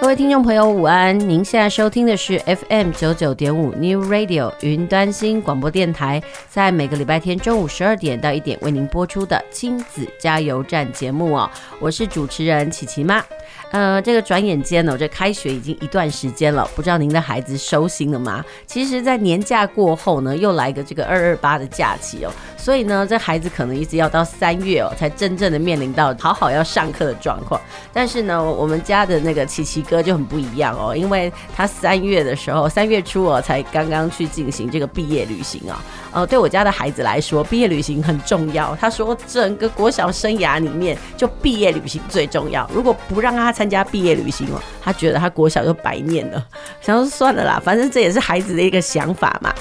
各位听众朋友，午安！您现在收听的是 FM 九九点五 New Radio 云端新广播电台，在每个礼拜天中午十二点到一点为您播出的亲子加油站节目哦。我是主持人琪琪妈。呃，这个转眼间呢，这开学已经一段时间了，不知道您的孩子收心了吗？其实，在年假过后呢，又来个这个二二八的假期哦，所以呢，这孩子可能一直要到三月哦，才真正的面临到好好要上课的状况。但是呢，我们家的那个琪琪哥就很不一样哦，因为他三月的时候，三月初哦，才刚刚去进行这个毕业旅行啊。呃，对我家的孩子来说，毕业旅行很重要。他说，整个国小生涯里面，就毕业旅行最重要。如果不让他参加毕业旅行哦，他觉得他国小就白念了。想说算了啦，反正这也是孩子的一个想法嘛。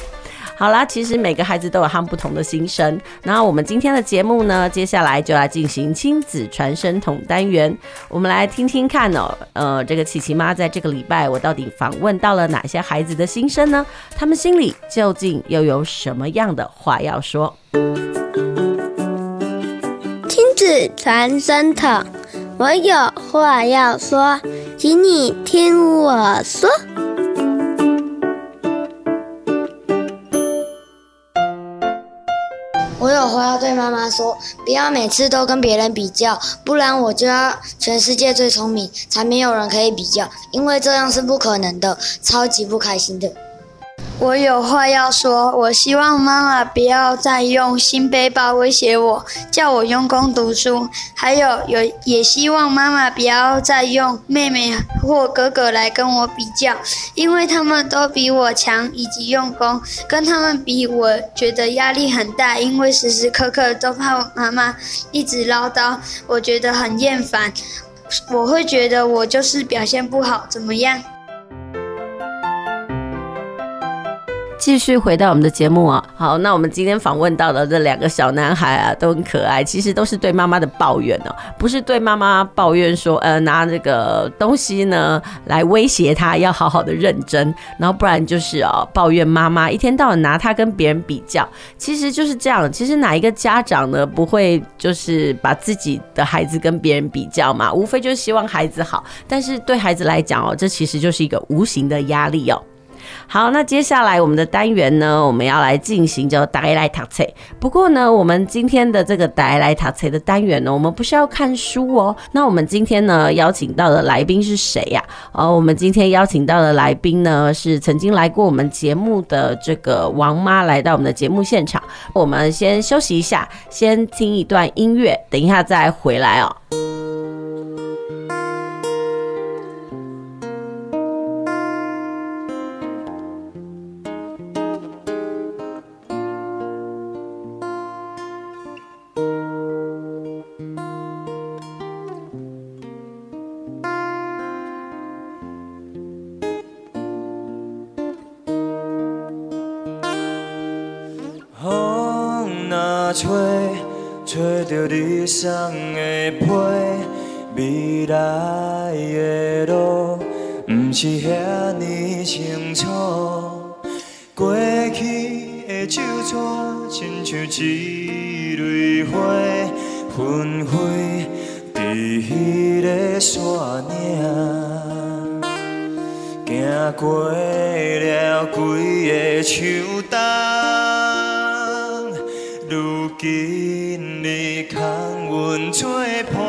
好啦，其实每个孩子都有他们不同的心声。那我们今天的节目呢，接下来就来进行亲子传声筒单元。我们来听听看哦，呃，这个琪琪妈在这个礼拜，我到底访问到了哪些孩子的心声呢？他们心里究竟又有什么样的话要说？亲子传声筒，我有话要说，请你听我说。我有话要对妈妈说，不要每次都跟别人比较，不然我就要全世界最聪明，才没有人可以比较，因为这样是不可能的，超级不开心的。我有话要说，我希望妈妈不要再用新背包威胁我，叫我用功读书。还有有也希望妈妈不要再用妹妹或哥哥来跟我比较，因为他们都比我强以及用功，跟他们比，我觉得压力很大，因为时时刻刻都怕我妈妈一直唠叨，我觉得很厌烦。我会觉得我就是表现不好，怎么样？继续回到我们的节目啊，好，那我们今天访问到的这两个小男孩啊，都很可爱，其实都是对妈妈的抱怨哦，不是对妈妈抱怨说，呃，拿这个东西呢来威胁他，要好好的认真，然后不然就是哦，抱怨妈妈一天到晚拿他跟别人比较，其实就是这样，其实哪一个家长呢不会就是把自己的孩子跟别人比较嘛，无非就是希望孩子好，但是对孩子来讲哦，这其实就是一个无形的压力哦。好，那接下来我们的单元呢，我们要来进行叫大家来读册。不过呢，我们今天的这个大家来读册的单元呢，我们不是要看书哦。那我们今天呢，邀请到的来宾是谁呀？哦，我们今天邀请到的来宾呢，是曾经来过我们节目的这个王妈来到我们的节目现场。我们先休息一下，先听一段音乐，等一下再回来哦。吹，吹着你送的被，未来的路不是遐尼清楚。过去的旧纸，亲像一蕊花，纷飞在彼个山岭，行过了几个秋今日空阮作伴，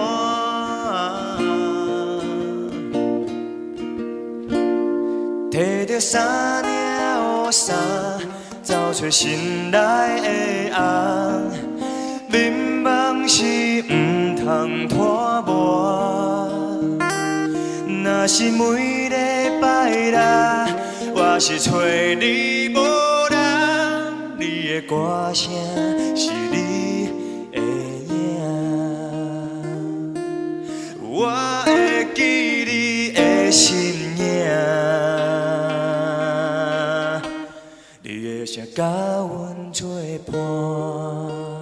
提着三领雨伞，走出心内的红。眠梦是毋通拖磨，若是每礼拜日，我是找你无人，你的歌声。是甲阮作伴。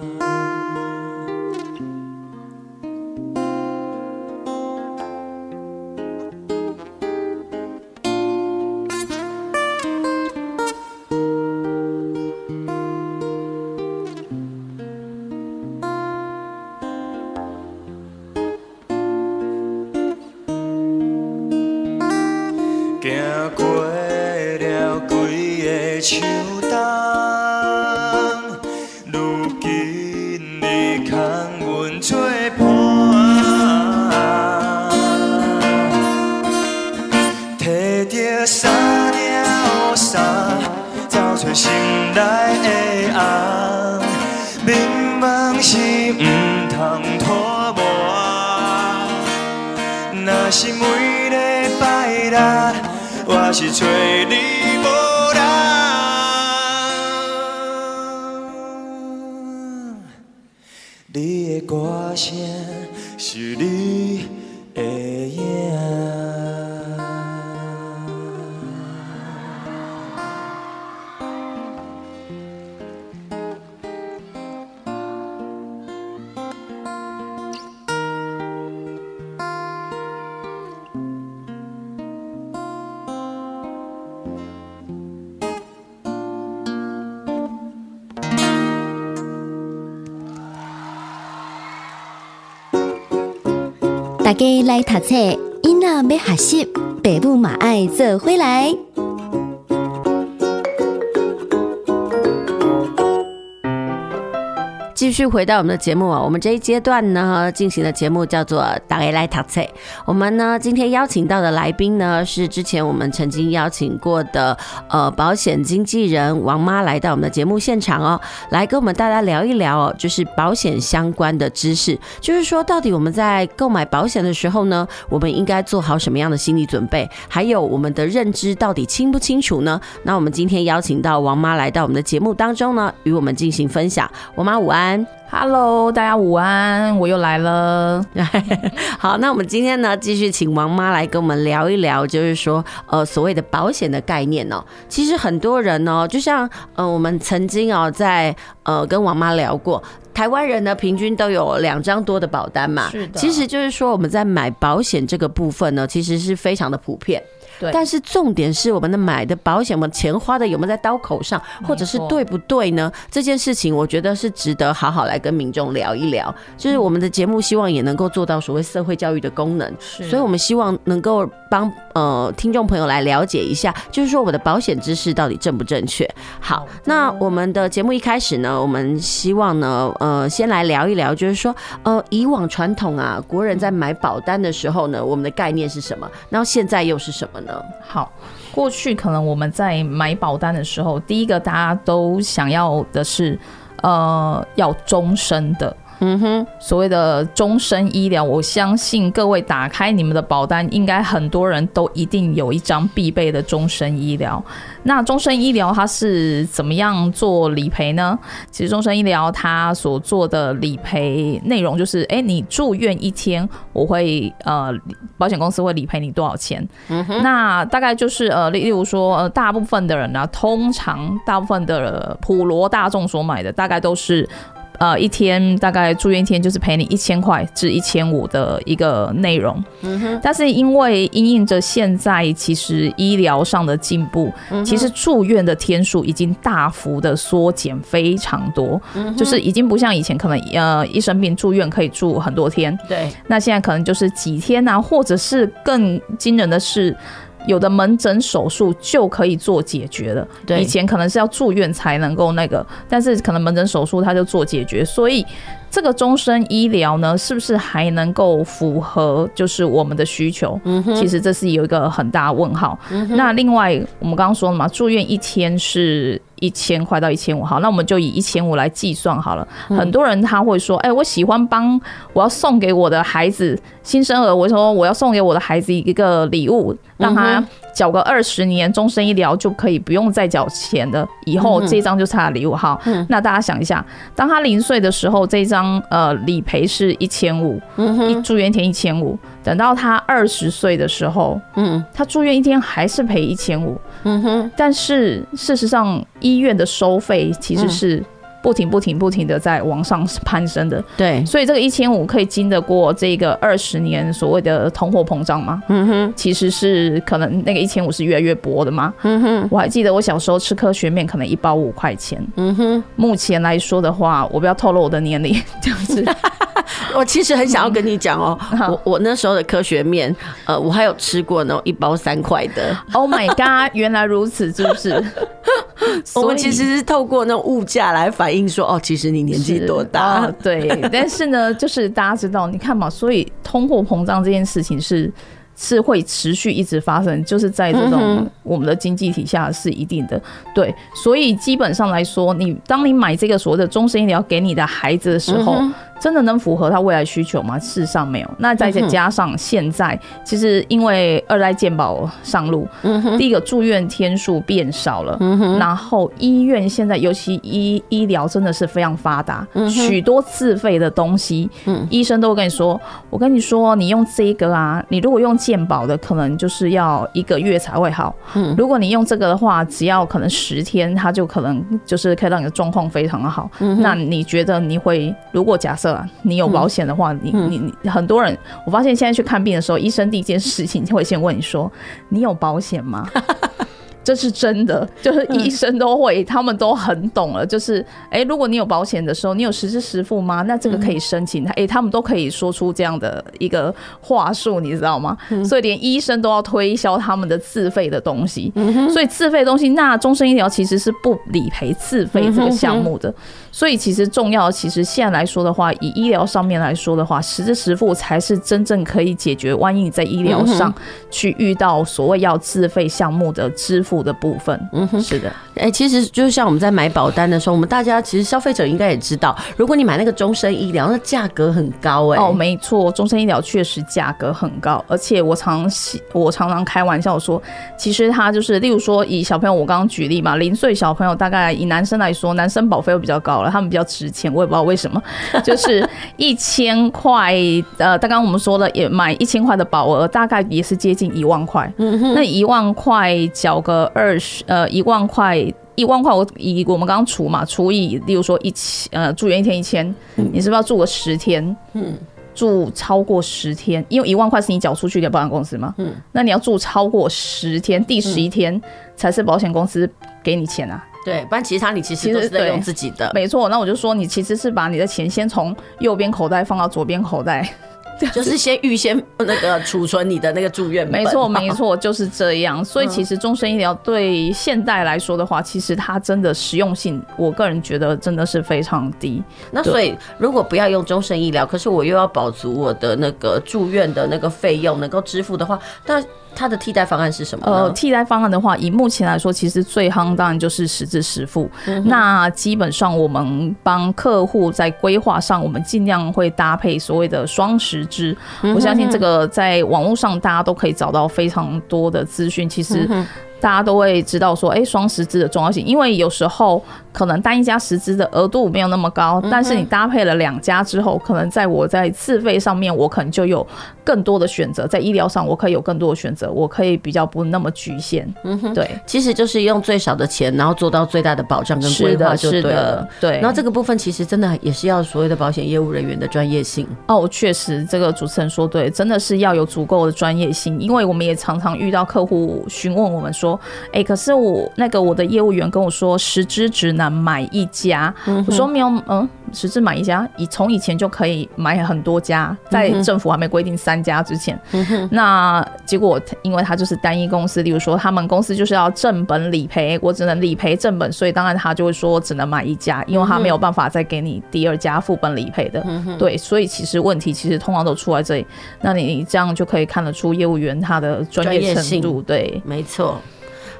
手。是每礼拜六，我是找你家来读册，囡仔要学习，爸母嘛爱做回来。继续回到我们的节目啊，我们这一阶段呢进行的节目叫做“大家来读册”。我们呢今天邀请到的来宾呢是之前我们曾经邀请过的呃保险经纪人王妈来到我们的节目现场哦，来跟我们大家聊一聊哦，就是保险相关的知识。就是说，到底我们在购买保险的时候呢，我们应该做好什么样的心理准备？还有我们的认知到底清不清楚呢？那我们今天邀请到王妈来到我们的节目当中呢，与我们进行分享。王妈午安。Hello，大家午安，我又来了。好，那我们今天呢，继续请王妈来跟我们聊一聊，就是说，呃，所谓的保险的概念哦。其实很多人呢，就像呃，我们曾经哦，在呃跟王妈聊过，台湾人呢，平均都有两张多的保单嘛。是的。其实就是说，我们在买保险这个部分呢，其实是非常的普遍。对，但是重点是我们的买的保险，我们钱花的有没有在刀口上，或者是对不对呢？这件事情我觉得是值得好好来跟民众聊一聊。就是我们的节目希望也能够做到所谓社会教育的功能，所以我们希望能够帮呃听众朋友来了解一下，就是说我的保险知识到底正不正确。好，那我们的节目一开始呢，我们希望呢，呃，先来聊一聊，就是说呃以往传统啊，国人在买保单的时候呢，我们的概念是什么？然后现在又是什么呢？好，过去可能我们在买保单的时候，第一个大家都想要的是，呃，要终身的。嗯哼，所谓的终身医疗，我相信各位打开你们的保单，应该很多人都一定有一张必备的终身医疗。那终身医疗它是怎么样做理赔呢？其实终身医疗它所做的理赔内容就是，哎，你住院一天，我会呃，保险公司会理赔你多少钱？嗯哼，那大概就是呃，例如说，呃，大部分的人呢、啊，通常大部分的普罗大众所买的，大概都是。呃，一天大概住院一天就是赔你一千块至一千五的一个内容。嗯哼。但是因为因应着现在其实医疗上的进步，其实住院的天数已经大幅的缩减非常多。嗯。就是已经不像以前可能呃一生病住院可以住很多天。对。那现在可能就是几天啊，或者是更惊人的是。有的门诊手术就可以做解决了，对，以前可能是要住院才能够那个，但是可能门诊手术它就做解决，所以。这个终身医疗呢，是不是还能够符合就是我们的需求？嗯哼，其实这是有一个很大问号。嗯，那另外我们刚刚说了嘛，住院一天是一千块到一千五，好，那我们就以一千五来计算好了。嗯。很多人他会说，哎，我喜欢帮我要送给我的孩子新生儿，我说我要送给我的孩子一个礼物，让他。缴个二十年终身医疗就可以不用再缴钱的，以后这张就是他的礼物哈。那大家想一下，当他零岁的时候，这张呃理赔是一千五，一住院一天一千五。等到他二十岁的时候，嗯，他住院一天还是赔一千五，嗯哼。但是事实上，医院的收费其实是。不停不停不停的在往上攀升的，对，所以这个一千五可以经得过这个二十年所谓的通货膨胀吗？嗯哼，其实是可能那个一千五是越来越薄的吗？嗯哼，我还记得我小时候吃科学面可能一包五块钱，嗯哼，目前来说的话，我不要透露我的年龄，这样子。我其实很想要跟你讲哦，我我那时候的科学面，呃，我还有吃过那种一包三块的。Oh my god，原来如此，是不是？我们其实是透过那种物价来反映说，哦，其实你年纪多大？哦？对，但是呢，就是大家知道，你看嘛，所以通货膨胀这件事情是。是会持续一直发生，就是在这种我们的经济体下是一定的，嗯、对，所以基本上来说，你当你买这个所谓的终身医疗给你的孩子的时候。嗯真的能符合他未来需求吗？事实上没有。那再加上现在，其实因为二代健保上路，第一个住院天数变少了，然后医院现在尤其医医疗真的是非常发达，许多自费的东西，医生都会跟你说，我跟你说，你用这个啊，你如果用健保的，可能就是要一个月才会好。如果你用这个的话，只要可能十天，它就可能就是可以让你的状况非常的好。那你觉得你会？如果假设。你有保险的话，你你你很多人，我发现现在去看病的时候，医生第一件事情就会先问你说：“你有保险吗？” 这是真的，就是医生都会，他们都很懂了。就是，哎，如果你有保险的时候，你有实支实付吗？那这个可以申请。哎，他们都可以说出这样的一个话术，你知道吗？所以连医生都要推销他们的自费的东西。所以自费的东西，那终身医疗其实是不理赔自费这个项目的。所以其实重要的，其实现在来说的话，以医疗上面来说的话，实支实付才是真正可以解决。万一你在医疗上去遇到所谓要自费项目的支付的部分，嗯哼，是的。哎、欸，其实就像我们在买保单的时候，我们大家其实消费者应该也知道，如果你买那个终身医疗，那价格很高哎、欸。哦，没错，终身医疗确实价格很高，而且我常我常常开玩笑说，其实它就是，例如说以小朋友，我刚刚举例嘛，零岁小朋友大概以男生来说，男生保费会比较高。他们比较值钱，我也不知道为什么，就是一千块，呃，刚刚我们说了也买一千块的保额，大概也是接近一万块。那一万块缴个二十，呃，一万块，一万块，我以我们刚刚除嘛，除以，例如说一千，呃，住院一天一千，你是不是要住个十天？嗯，住超过十天，因为一万块是你缴出去给保险公司嘛。嗯，那你要住超过十天，第十一天才是保险公司给你钱啊。对，不然其他你其实都是在用自己的，没错。那我就说，你其实是把你的钱先从右边口袋放到左边口袋。就是先预先那个储存你的那个住院，没错 没错，就是这样。所以其实终身医疗对现代来说的话，其实它真的实用性，我个人觉得真的是非常低。那所以如果不要用终身医疗，可是我又要保足我的那个住院的那个费用能够支付的话，那它的替代方案是什么？呃，替代方案的话，以目前来说，其实最夯当然就是实支实付。那基本上我们帮客户在规划上，我们尽量会搭配所谓的双实支。我相信这个在网络上大家都可以找到非常多的资讯。其实。大家都会知道说，哎，双十支的重要性，因为有时候可能单一家十支的额度没有那么高，但是你搭配了两家之后，可能在我在自费上面，我可能就有更多的选择，在医疗上我可以有更多的选择，我可以比较不那么局限。嗯哼，对，其实就是用最少的钱，然后做到最大的保障跟规划就对了。是的，对。然后这个部分其实真的也是要所谓的保险业务人员的专业性。哦，确实，这个主持人说对，真的是要有足够的专业性，因为我们也常常遇到客户询问我们说。哎、欸，可是我那个我的业务员跟我说，十只只能买一家。嗯、我说没有，嗯，十只买一家，以从以前就可以买很多家，在政府还没规定三家之前。嗯、那结果，因为他就是单一公司，例如说他们公司就是要正本理赔，我只能理赔正本，所以当然他就会说只能买一家，因为他没有办法再给你第二家副本理赔的。嗯、对，所以其实问题其实通常都出在这里。那你这样就可以看得出业务员他的专业程度。对，没错。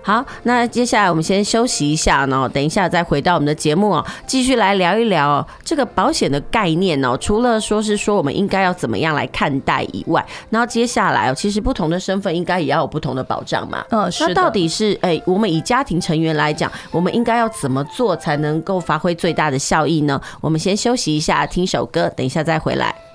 好，那接下来我们先休息一下呢，等一下再回到我们的节目哦，继续来聊一聊这个保险的概念哦。除了说是说我们应该要怎么样来看待以外，然后接下来哦，其实不同的身份应该也要有不同的保障嘛。嗯，是。那到底是哎，我们以家庭成员来讲，我们应该要怎么做才能够发挥最大的效益呢？我们先休息一下，听首歌，等一下再回来。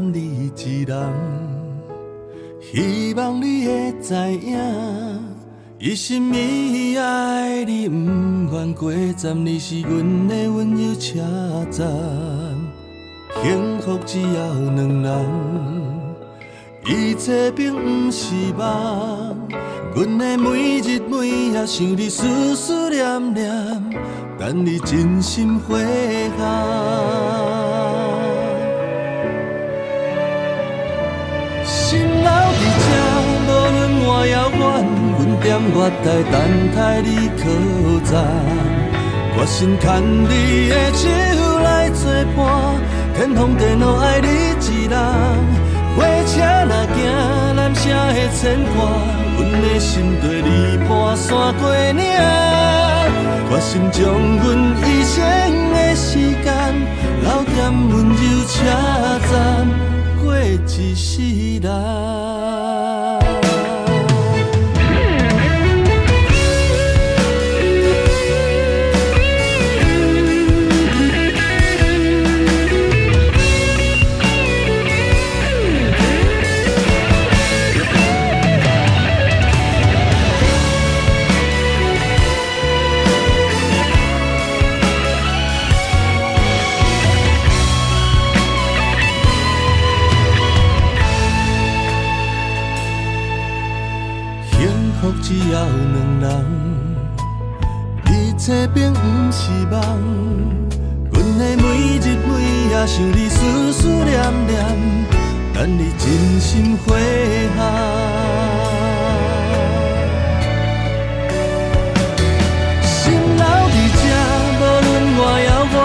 你一人，希望你会知影，一心一意爱你，不愿过站，你是阮的温柔车站。幸福只要两人，一切并不是梦。阮的每日每夜想你，思思念念，等你真心回航。心留伫这，无论我遥远，阮踮月台等待你靠站。决心牵你的手来作伴，天荒地老爱你一人。火车若行，男声的牵挂，阮的心跟你跋山过岭。决心将阮一生的时间留在温柔车站。过一世人。想你，思思念念，等你真心回航。心留伫这，无论外遥远，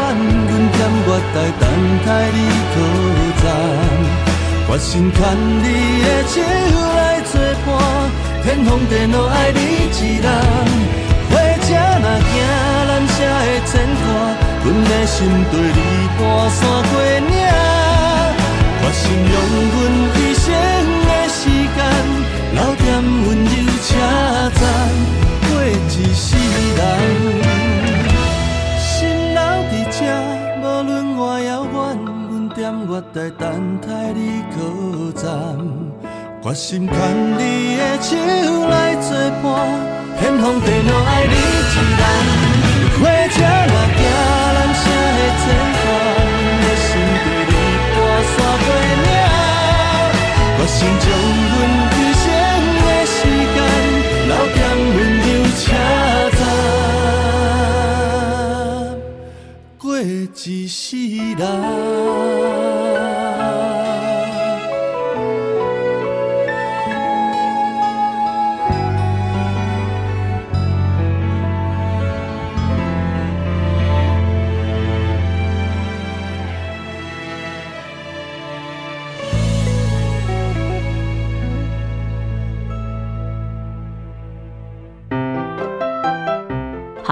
阮踮月台等待你靠站，决心牵你的手来作伴。天荒地老爱你一人，火车若行，男声的牵挂，阮的心跟你跋山过岭。决心用阮一生的时间，留点温柔车站，过一世人。心留伫这，无论外遥远，阮踮月台等待你靠站。决心牵你的手来作伴，天荒地老爱你一人。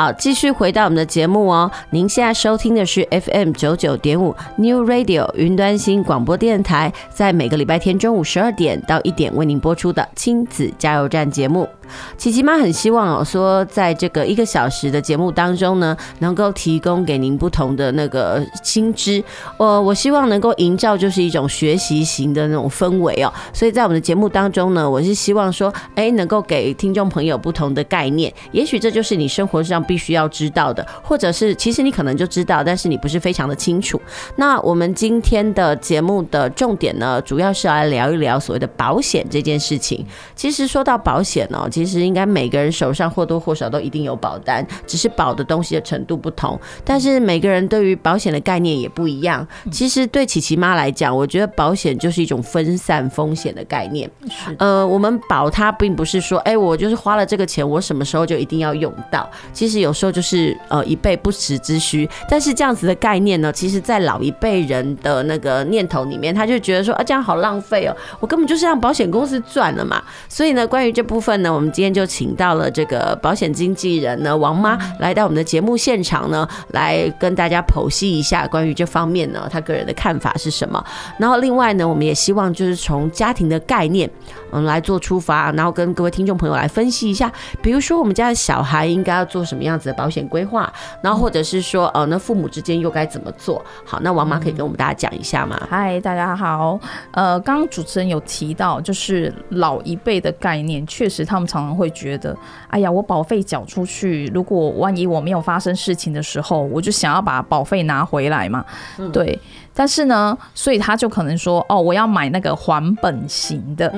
好，继续回到我们的节目哦。您现在收听的是 FM 九九点五 New Radio 云端新广播电台，在每个礼拜天中午十二点到一点为您播出的亲子加油站节目。琪琪妈很希望哦，说在这个一个小时的节目当中呢，能够提供给您不同的那个新知。我我希望能够营造就是一种学习型的那种氛围哦。所以在我们的节目当中呢，我是希望说，哎，能够给听众朋友不同的概念。也许这就是你生活上。必须要知道的，或者是其实你可能就知道，但是你不是非常的清楚。那我们今天的节目的重点呢，主要是来聊一聊所谓的保险这件事情。其实说到保险呢，其实应该每个人手上或多或少都一定有保单，只是保的东西的程度不同。但是每个人对于保险的概念也不一样。其实对琪琪妈来讲，我觉得保险就是一种分散风险的概念。呃，我们保它并不是说，哎，我就是花了这个钱，我什么时候就一定要用到。其实。有时候就是呃以备不时之需，但是这样子的概念呢，其实在老一辈人的那个念头里面，他就觉得说啊这样好浪费哦，我根本就是让保险公司赚了嘛。所以呢，关于这部分呢，我们今天就请到了这个保险经纪人呢王妈来到我们的节目现场呢，来跟大家剖析一下关于这方面呢，他个人的看法是什么。然后另外呢，我们也希望就是从家庭的概念嗯来做出发，然后跟各位听众朋友来分析一下，比如说我们家的小孩应该要做什么样。子的保险规划，然后或者是说，呃，那父母之间又该怎么做？好，那王妈可以跟我们大家讲一下吗？嗨，大家好。呃，刚刚主持人有提到，就是老一辈的概念，确实他们常常常会觉得，哎呀，我保费缴出去，如果万一我没有发生事情的时候，我就想要把保费拿回来嘛。嗯、对，但是呢，所以他就可能说，哦，我要买那个还本型的。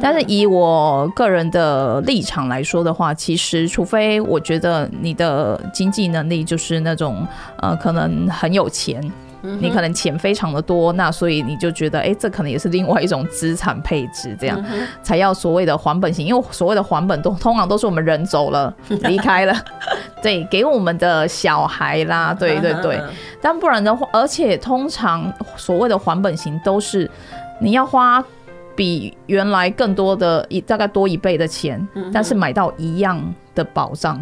但是以我个人的立场来说的话，其实除非我觉得你的经济能力就是那种，呃，可能很有钱。你可能钱非常的多，那所以你就觉得，哎、欸，这可能也是另外一种资产配置，这样才要所谓的还本型。因为所谓的还本都通常都是我们人走了，离开了，对，给我们的小孩啦，对对对。但不然的话，而且通常所谓的还本型都是你要花比原来更多的一大概多一倍的钱，但是买到一样的保障，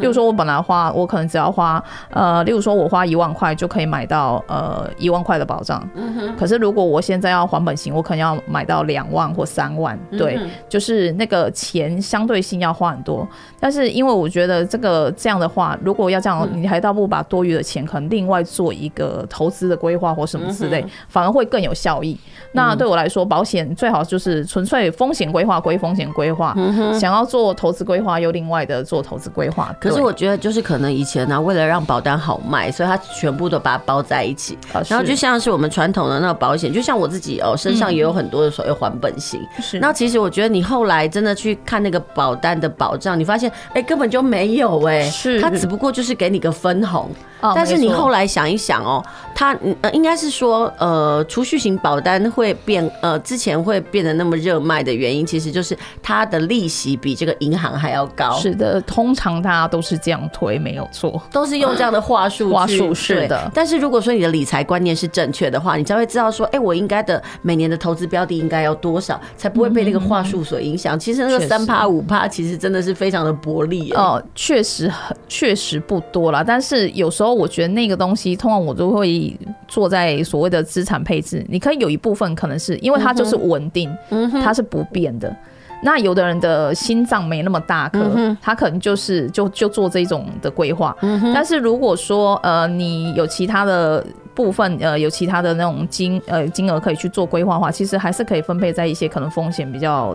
例如说，我本来花，我可能只要花，呃，例如说，我花一万块就可以买到呃一万块的保障。可是如果我现在要还本型，我可能要买到两万或三万。对，就是那个钱相对性要花很多。但是因为我觉得这个这样的话，如果要这样，你还倒不如把多余的钱可能另外做一个投资的规划或什么之类，反而会更有效益。那对我来说，保险最好就是纯粹风险规划归风险规划，想要做投资规划又另外的。做投资规划，可是我觉得就是可能以前呢、啊，为了让保单好卖，所以他全部都把它包在一起。然后就像是我们传统的那个保险，就像我自己哦，身上也有很多的所谓还本型。是，那其实我觉得你后来真的去看那个保单的保障，你发现哎根本就没有哎，是，它只不过就是给你个分红。但是你后来想一想哦，它呃应该是说呃储蓄型保单会变呃之前会变得那么热卖的原因，其实就是它的利息比这个银行还要高。是的。呃，通常大家都是这样推，没有错，都是用这样的话术。话术是的，但是如果说你的理财观念是正确的话，你才会知道说，哎、欸，我应该的每年的投资标的应该要多少，才不会被那个话术所影响。其实那个三趴五趴，其实真的是非常的薄利哦，确实很确实不多啦。但是有时候我觉得那个东西，通常我都会做在所谓的资产配置。你可以有一部分可能是因为它就是稳定，嗯，它是不变的。那有的人的心脏没那么大颗，嗯，他可能就是就就做这种的规划，嗯。但是如果说呃你有其他的部分呃有其他的那种金呃金额可以去做规划的话，其实还是可以分配在一些可能风险比较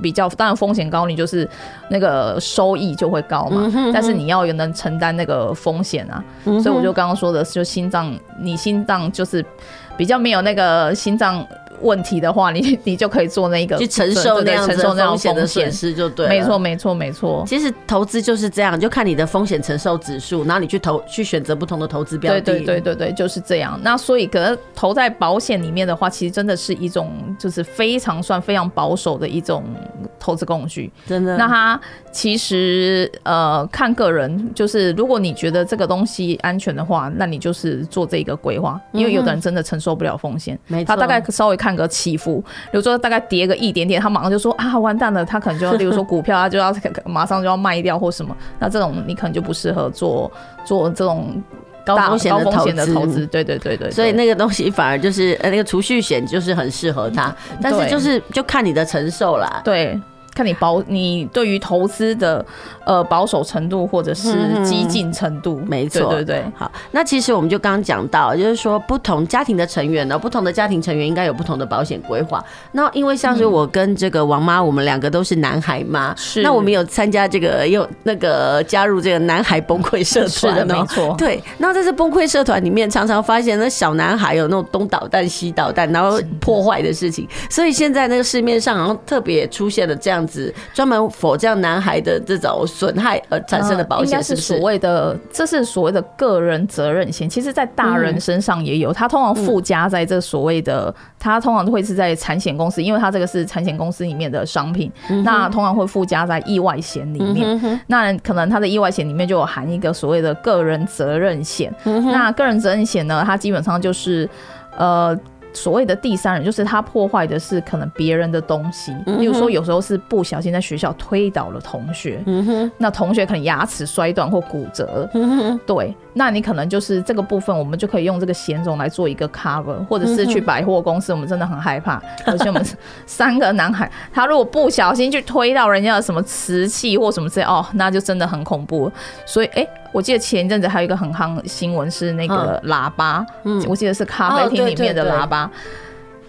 比较，当然风险高，你就是那个收益就会高嘛。嗯，但是你要有能承担那个风险啊，嗯。所以我就刚刚说的是，就心脏你心脏就是比较没有那个心脏。问题的话，你 你就可以做那个去承受那样承受那样风险的损失就对。没错，没错，没错。其实投资就是这样，就看你的风险承受指数，然后你去投去选择不同的投资标的。对对对对对，就是这样。那所以可能投在保险里面的话，其实真的是一种就是非常算非常保守的一种投资工具。真的。那它其实呃看个人，就是如果你觉得这个东西安全的话，那你就是做这个规划，因为有的人真的承受不了风险。他大概稍微看。个起伏，比如说大概跌个一点点，他马上就说啊完蛋了，他可能就要，例如说股票，他就要马上就要卖掉或什么，那这种你可能就不适合做做这种高风险的投资。投资，对对对对，所以那个东西反而就是呃那个储蓄险就是很适合他，但是就是就看你的承受啦，对。看你保，你对于投资的呃保守程度或者是激进程度，嗯、没错，对对对。好，那其实我们就刚刚讲到，就是说不同家庭的成员呢，不同的家庭成员应该有不同的保险规划。那因为像是我跟这个王妈，我们两个都是男孩嘛，是、嗯。那我们有参加这个，又那个加入这个男孩崩溃社团，是的，没错。对。那在这崩溃社团里面，常常发现那小男孩有那种东捣蛋西捣蛋，然后破坏的事情。所以现在那个市面上好像特别出现了这样。子专门否这样男孩的这种损害而产生的保险，应该是所谓的，这是所谓的个人责任险。其实，在大人身上也有，它通常附加在这所谓的，它通常会是在产险公司，因为它这个是产险公司里面的商品，那通常会附加在意外险里面。那可能它的意外险里面就有含一个所谓的个人责任险。那个人责任险呢，它基本上就是呃。所谓的第三人，就是他破坏的是可能别人的东西，例如说有时候是不小心在学校推倒了同学，那同学可能牙齿摔断或骨折，对。那你可能就是这个部分，我们就可以用这个险种来做一个 cover，或者是去百货公司，我们真的很害怕，而且我们三个男孩，他如果不小心去推到人家的什么瓷器或什么之类，哦，那就真的很恐怖。所以，哎、欸，我记得前一阵子还有一个很夯新闻是那个喇叭，嗯，我记得是咖啡厅里面的喇叭。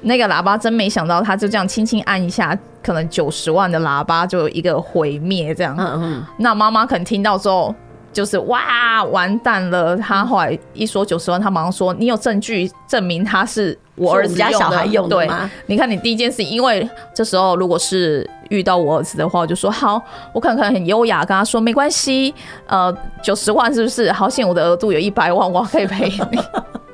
那个喇叭真没想到，他就这样轻轻按一下，可能九十万的喇叭就一个毁灭这样。嗯嗯。那妈妈可能听到之后，就是哇，完蛋了。他后来一说九十万，他马上说：“你有证据证明他是我儿子家小孩用的吗？”对，你看你第一件事，因为这时候如果是遇到我儿子的话，我就说好，我可能可能很优雅跟他说没关系，呃，九十万是不是？好险我的额度有一百万，我可以赔你。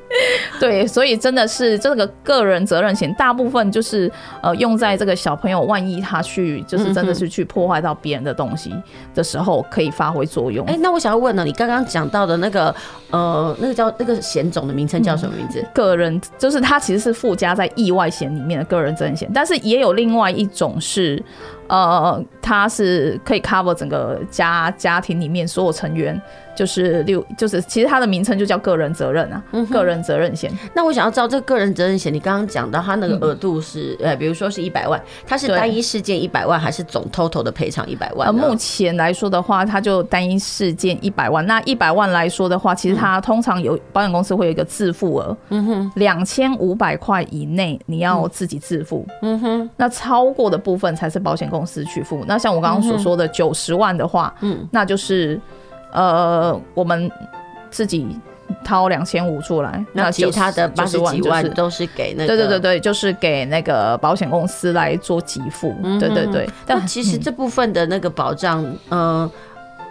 对，所以真的是这个个人责任险，大部分就是呃用在这个小朋友，万一他去就是真的是去破坏到别人的东西的时候，可以发挥作用。哎、欸，那我想要问呢，你刚刚讲到的那个呃那个叫那个险种的名称叫什么名字？嗯、个人就是它其实是附加在意外险里面的个人责任险，但是也有另外一种是。呃，它是可以 cover 整个家家庭里面所有成员，就是六，就是其实它的名称就叫个人责任啊，嗯、个人责任险。那我想要知道这个个人责任险，你刚刚讲到它那个额度是，呃、嗯，比如说是一百万，它是单一事件一百万，还是总 total 的赔偿一百万？呃，目前来说的话，它就单一事件一百万。那一百万来说的话，其实它通常有保险公司会有一个自付额，嗯哼，两千五百块以内你要自己自付，嗯哼，那超过的部分才是保险。公司去付，那像我刚刚所说的九十万的话，嗯，那就是呃，我们自己掏两千五出来，那其他的八十几万都是给那个，对对对对，就是给那个保险公司来做给付，对对对。但其实这部分的那个保障，嗯。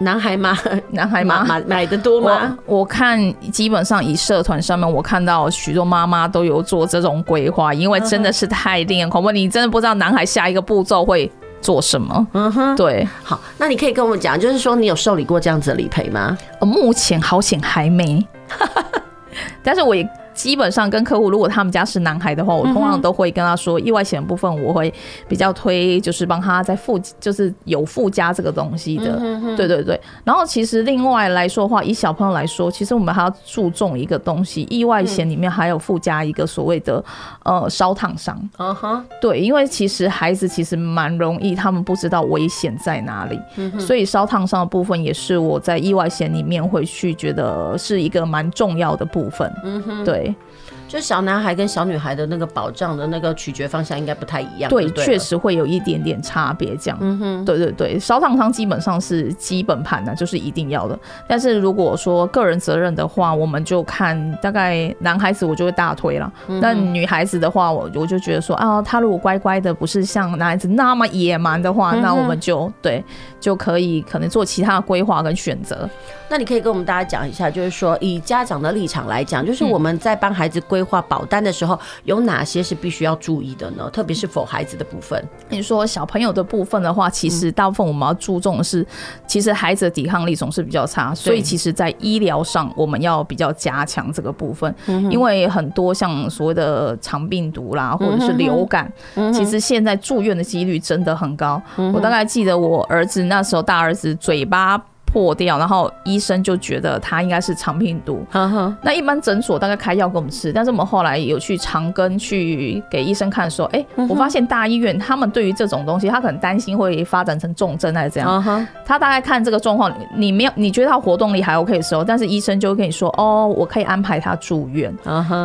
男孩吗？男孩吗？买买的多吗？我，我看基本上以社团上面，我看到许多妈妈都有做这种规划，因为真的是太令人恐怖，你真的不知道男孩下一个步骤会做什么。嗯哼，对。好，那你可以跟我们讲，就是说你有受理过这样子的理赔吗？目前好险还没，但是我也。基本上跟客户，如果他们家是男孩的话，我通常都会跟他说，意外险部分我会比较推，就是帮他在附，就是有附加这个东西的。对对对。然后其实另外来说的话，以小朋友来说，其实我们还要注重一个东西，意外险里面还有附加一个所谓的呃烧烫伤。嗯哼。对，因为其实孩子其实蛮容易，他们不知道危险在哪里，所以烧烫伤的部分也是我在意外险里面会去觉得是一个蛮重要的部分。嗯哼。对。就小男孩跟小女孩的那个保障的那个取决方向应该不太一样。对，确实会有一点点差别。这样，嗯哼，对对对，烧烫伤基本上是基本盘的，就是一定要的。但是如果说个人责任的话，我们就看大概男孩子我就会大推了。那、嗯、女孩子的话，我我就觉得说啊，他如果乖乖的，不是像男孩子那么野蛮的话，嗯、那我们就对就可以可能做其他的规划跟选择。那你可以跟我们大家讲一下，就是说以家长的立场来讲，就是我们在帮孩子规划保单的时候，有哪些是必须要注意的呢？特别是否孩子的部分。你说小朋友的部分的话，其实大部分我们要注重的是，其实孩子的抵抗力总是比较差，所以其实在医疗上我们要比较加强这个部分，因为很多像所谓的肠病毒啦，或者是流感，其实现在住院的几率真的很高。我大概记得我儿子那时候，大儿子嘴巴。破掉，然后医生就觉得他应该是肠病毒。那一般诊所大概开药给我们吃，但是我们后来有去长庚去给医生看的时候，哎，我发现大医院他们对于这种东西，他可能担心会发展成重症还是怎样。他大概看这个状况，你没有你觉得他活动力还 OK 的时候，但是医生就会跟你说，哦，我可以安排他住院。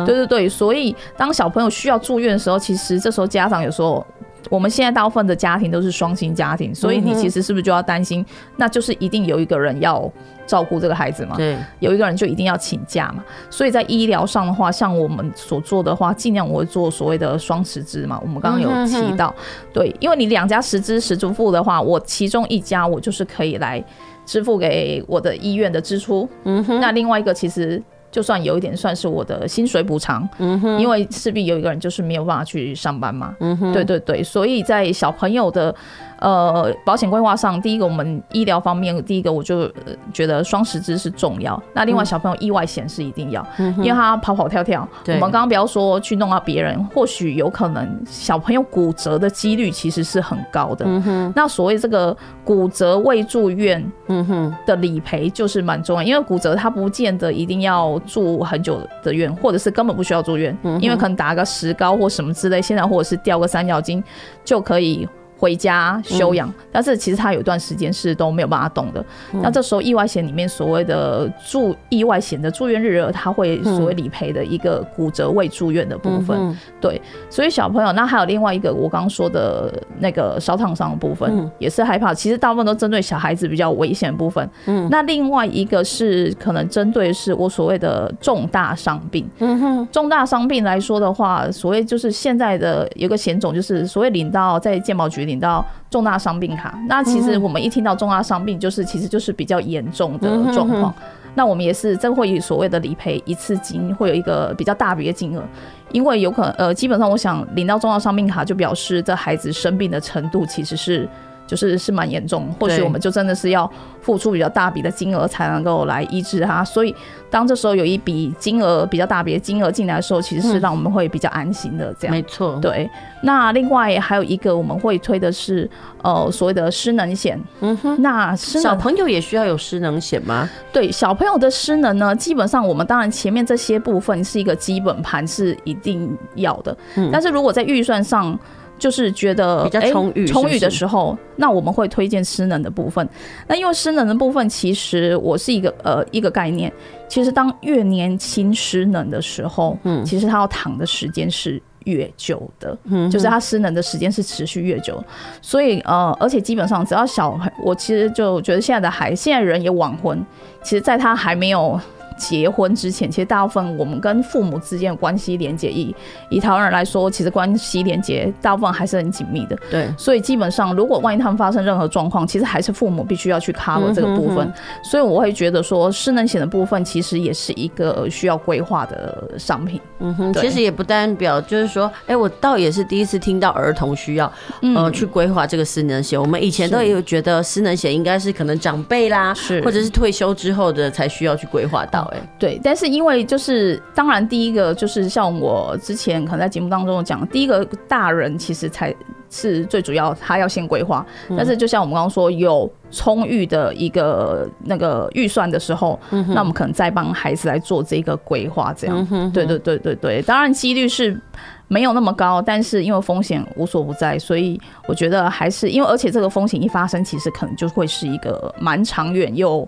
对对对，所以当小朋友需要住院的时候，其实这时候家长有时候。我们现在大部分的家庭都是双薪家庭，所以你其实是不是就要担心？那就是一定有一个人要照顾这个孩子嘛？对，有一个人就一定要请假嘛。所以在医疗上的话，像我们所做的话，尽量我会做所谓的双十支嘛。我们刚刚有提到，对，因为你两家十支十支付的话，我其中一家我就是可以来支付给我的医院的支出。嗯哼，那另外一个其实。就算有一点算是我的薪水补偿，嗯哼，因为势必有一个人就是没有办法去上班嘛，嗯哼，对对对，所以在小朋友的。呃，保险规划上，第一个我们医疗方面，第一个我就觉得双十支是重要。那另外小朋友意外险是一定要，嗯、因为他跑跑跳跳。我们刚刚不要说去弄到别人，或许有可能小朋友骨折的几率其实是很高的。嗯、那所谓这个骨折未住院，的理赔就是蛮重要，因为骨折他不见得一定要住很久的院，或者是根本不需要住院，嗯、因为可能打个石膏或什么之类，现在或者是吊个三角巾就可以。回家休养，嗯、但是其实他有一段时间是都没有办法动的。嗯、那这时候意外险里面所谓的住意外险的住院日额，他会所谓理赔的一个骨折未住院的部分。嗯、对，所以小朋友，那还有另外一个我刚刚说的那个烧烫伤的部分，嗯、也是害怕。其实大部分都针对小孩子比较危险的部分。嗯，那另外一个是可能针对是我所谓的重大伤病。嗯哼，重大伤病来说的话，所谓就是现在的有个险种，就是所谓领到在健保局。领到重大伤病卡，那其实我们一听到重大伤病，就是其实就是比较严重的状况。那我们也是这会以所谓的理赔一次金，会有一个比较大笔的金额，因为有可能呃，基本上我想领到重大伤病卡，就表示这孩子生病的程度其实是。就是是蛮严重，或许我们就真的是要付出比较大笔的金额才能够来医治他。所以当这时候有一笔金额比较大笔的金额进来的时候，其实是让我们会比较安心的。这样、嗯、没错，对。那另外还有一个我们会推的是呃所谓的失能险。嗯哼，那失能小朋友也需要有失能险吗？对，小朋友的失能呢，基本上我们当然前面这些部分是一个基本盘是一定要的，嗯、但是如果在预算上。就是觉得比较充裕充裕的时候，那我们会推荐失能的部分。那因为失能的部分，其实我是一个呃一个概念。其实当越年轻失能的时候，嗯，其实他要躺的时间是越久的，嗯，就是他失能的时间是持续越久。所以呃，而且基本上只要小孩，我其实就觉得现在的孩，现在人也晚婚，其实在他还没有。结婚之前，其实大部分我们跟父母之间的关系连接，以以台湾人来说，其实关系连接大部分还是很紧密的。对，所以基本上，如果万一他们发生任何状况，其实还是父母必须要去 cover 这个部分。嗯、哼哼，所以我会觉得说，失能险的部分其实也是一个需要规划的商品。嗯哼，其实也不代表就是说，哎、欸，我倒也是第一次听到儿童需要呃去规划这个失能险。我们以前都有觉得失能险应该是可能长辈啦，是或者是退休之后的才需要去规划到。对，但是因为就是当然，第一个就是像我之前可能在节目当中讲，第一个大人其实才是最主要，他要先规划。但是就像我们刚刚说，有充裕的一个那个预算的时候，那我们可能再帮孩子来做这个规划，这样。对对对对对，当然几率是没有那么高，但是因为风险无所不在，所以我觉得还是因为而且这个风险一发生，其实可能就会是一个蛮长远又。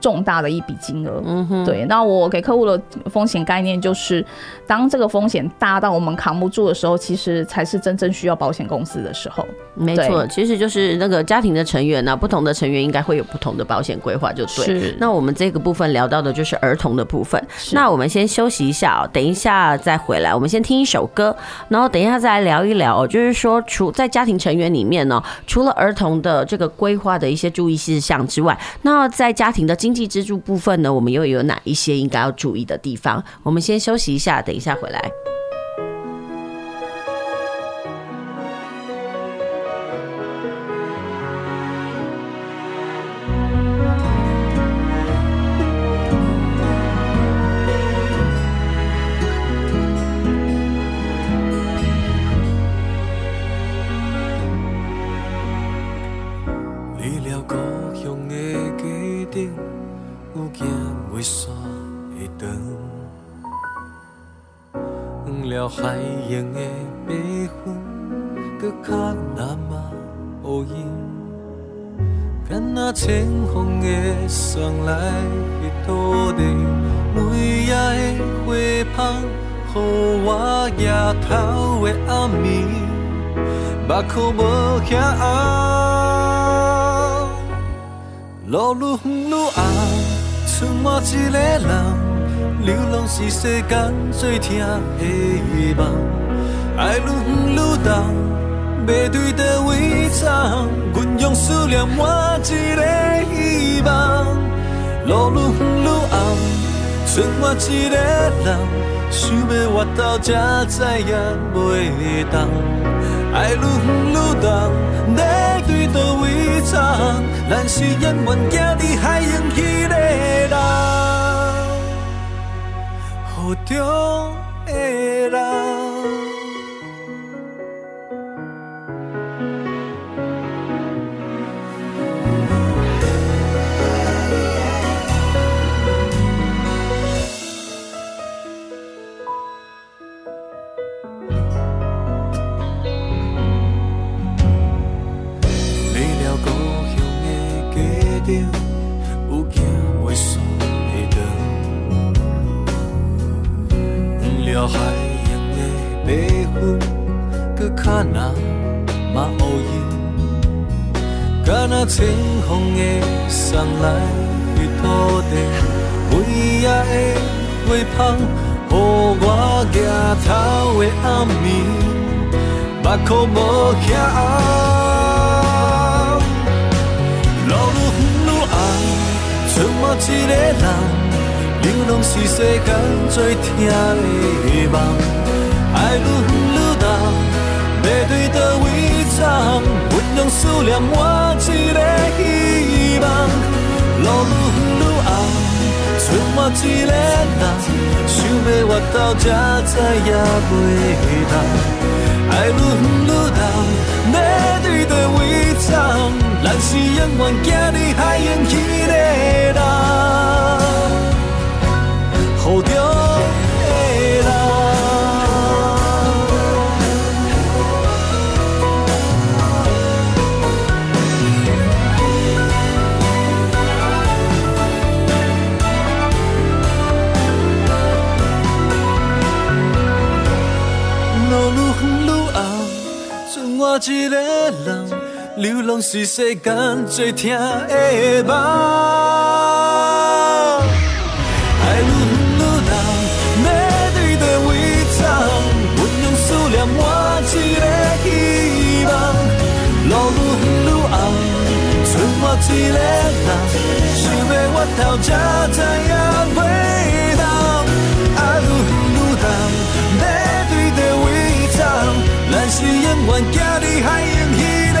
重大的一笔金额，嗯哼，对。那我给客户的风险概念就是，当这个风险大到我们扛不住的时候，其实才是真正需要保险公司的时候。没错，其实就是那个家庭的成员呢，不同的成员应该会有不同的保险规划，就对。是。那我们这个部分聊到的就是儿童的部分。是。那我们先休息一下哦，等一下再回来。我们先听一首歌，然后等一下再来聊一聊。就是说，除在家庭成员里面呢，除了儿童的这个规划的一些注意事项之外，那在家庭的经济支柱部分呢，我们又有哪一些应该要注意的地方？我们先休息一下，等一下回来。土地，每夜的花香，予我夜头的暗暝，目眶无遐红，路愈远愈暗，剩我一个人。流浪是世间最痛的梦，爱愈远愈重，要对佗位走？阮用思念换一个希望。路愈远愈暗，剩我一个人，想要回头才知影袂当。爱愈远愈重，要对佗位走？咱是永远行伫海洋彼个人。雨中的人。海洋的白云，搁卡那嘛乌云，敢那清风的送来的土地，每夜的微香，予我惊头的暗暝，目眶无遐暗，路愈远愈红，剩我一个人。拢是世间最疼的梦，爱愈远愈重，要对叨位走？温柔思念换一个希望。路愈远愈红，剩我一个人，想要活到才知也袂当。爱愈远愈重，要对叨位走？咱是永远行在海洋彼个人。雨中的人，路愈远愈暗，剩我一个人，流浪是世间最疼的梦。一个人想要回头才知影袂当，爱愈远愈重，要对伫位走？咱是永远行在海洋彼个人，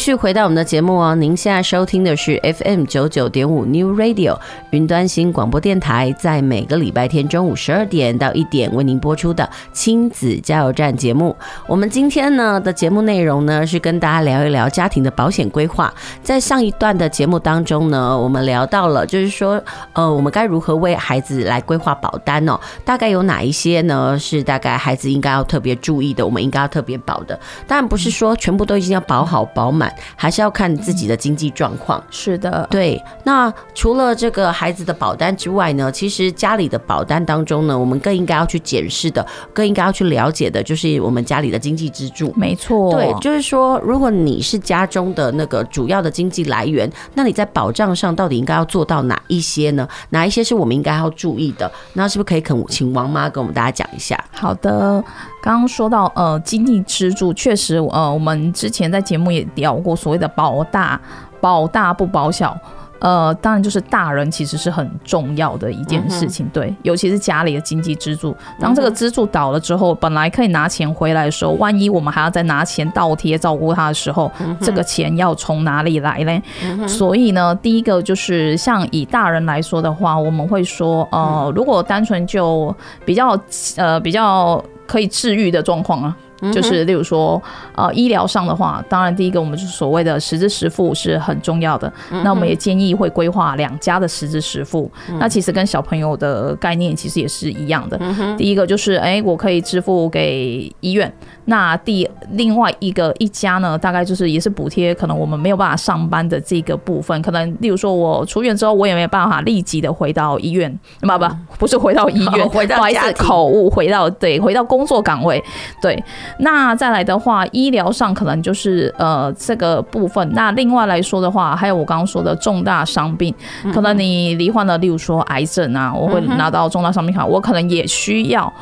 续回到我们的节目哦，您现在收听的是 FM 九九点五 New Radio 云端新广播电台，在每个礼拜天中午十二点到一点为您播出的亲子加油站节目。我们今天呢的节目内容呢是跟大家聊一聊家庭的保险规划。在上一段的节目当中呢，我们聊到了就是说，呃，我们该如何为孩子来规划保单哦？大概有哪一些呢？是大概孩子应该要特别注意的，我们应该要特别保的。当然不是说全部都已经要保好保满。还是要看自己的经济状况。是的，对。那除了这个孩子的保单之外呢，其实家里的保单当中呢，我们更应该要去检视的，更应该要去了解的，就是我们家里的经济支柱。没错，对，就是说，如果你是家中的那个主要的经济来源，那你在保障上到底应该要做到哪一些呢？哪一些是我们应该要注意的？那是不是可以肯请王妈跟我们大家讲一下？好的。刚刚说到呃经济支柱，确实呃我们之前在节目也聊过所谓的保大保大不保小，呃当然就是大人其实是很重要的一件事情，对，尤其是家里的经济支柱。当这个支柱倒了之后，本来可以拿钱回来的时候，万一我们还要再拿钱倒贴照顾他的时候，这个钱要从哪里来嘞？所以呢，第一个就是像以大人来说的话，我们会说呃如果单纯就比较呃比较。可以治愈的状况啊，就是例如说，呃，医疗上的话，当然第一个我们就是所谓的实支实付是很重要的。那我们也建议会规划两家的实支实付。那其实跟小朋友的概念其实也是一样的。第一个就是，哎，我可以支付给医院。那第另外一个一家呢，大概就是也是补贴，可能我们没有办法上班的这个部分，可能例如说我出院之后，我也没有办法立即的回到医院，不不不是回到医院，回到家口误，回到对，回到工作岗位，对。那再来的话，医疗上可能就是呃这个部分。那另外来说的话，还有我刚刚说的重大伤病，可能你罹患了，例如说癌症啊，我会拿到重大伤病卡，我可能也需要。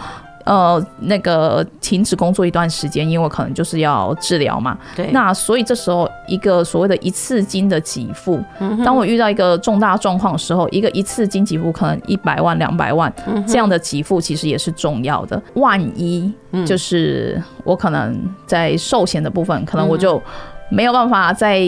呃，那个停止工作一段时间，因为可能就是要治疗嘛。对。那所以这时候一个所谓的一次金的给付，嗯，当我遇到一个重大状况的时候，一个一次金给付可能一百万、两百万，嗯，这样的给付其实也是重要的。万一就是我可能在寿险的部分，可能我就。没有办法再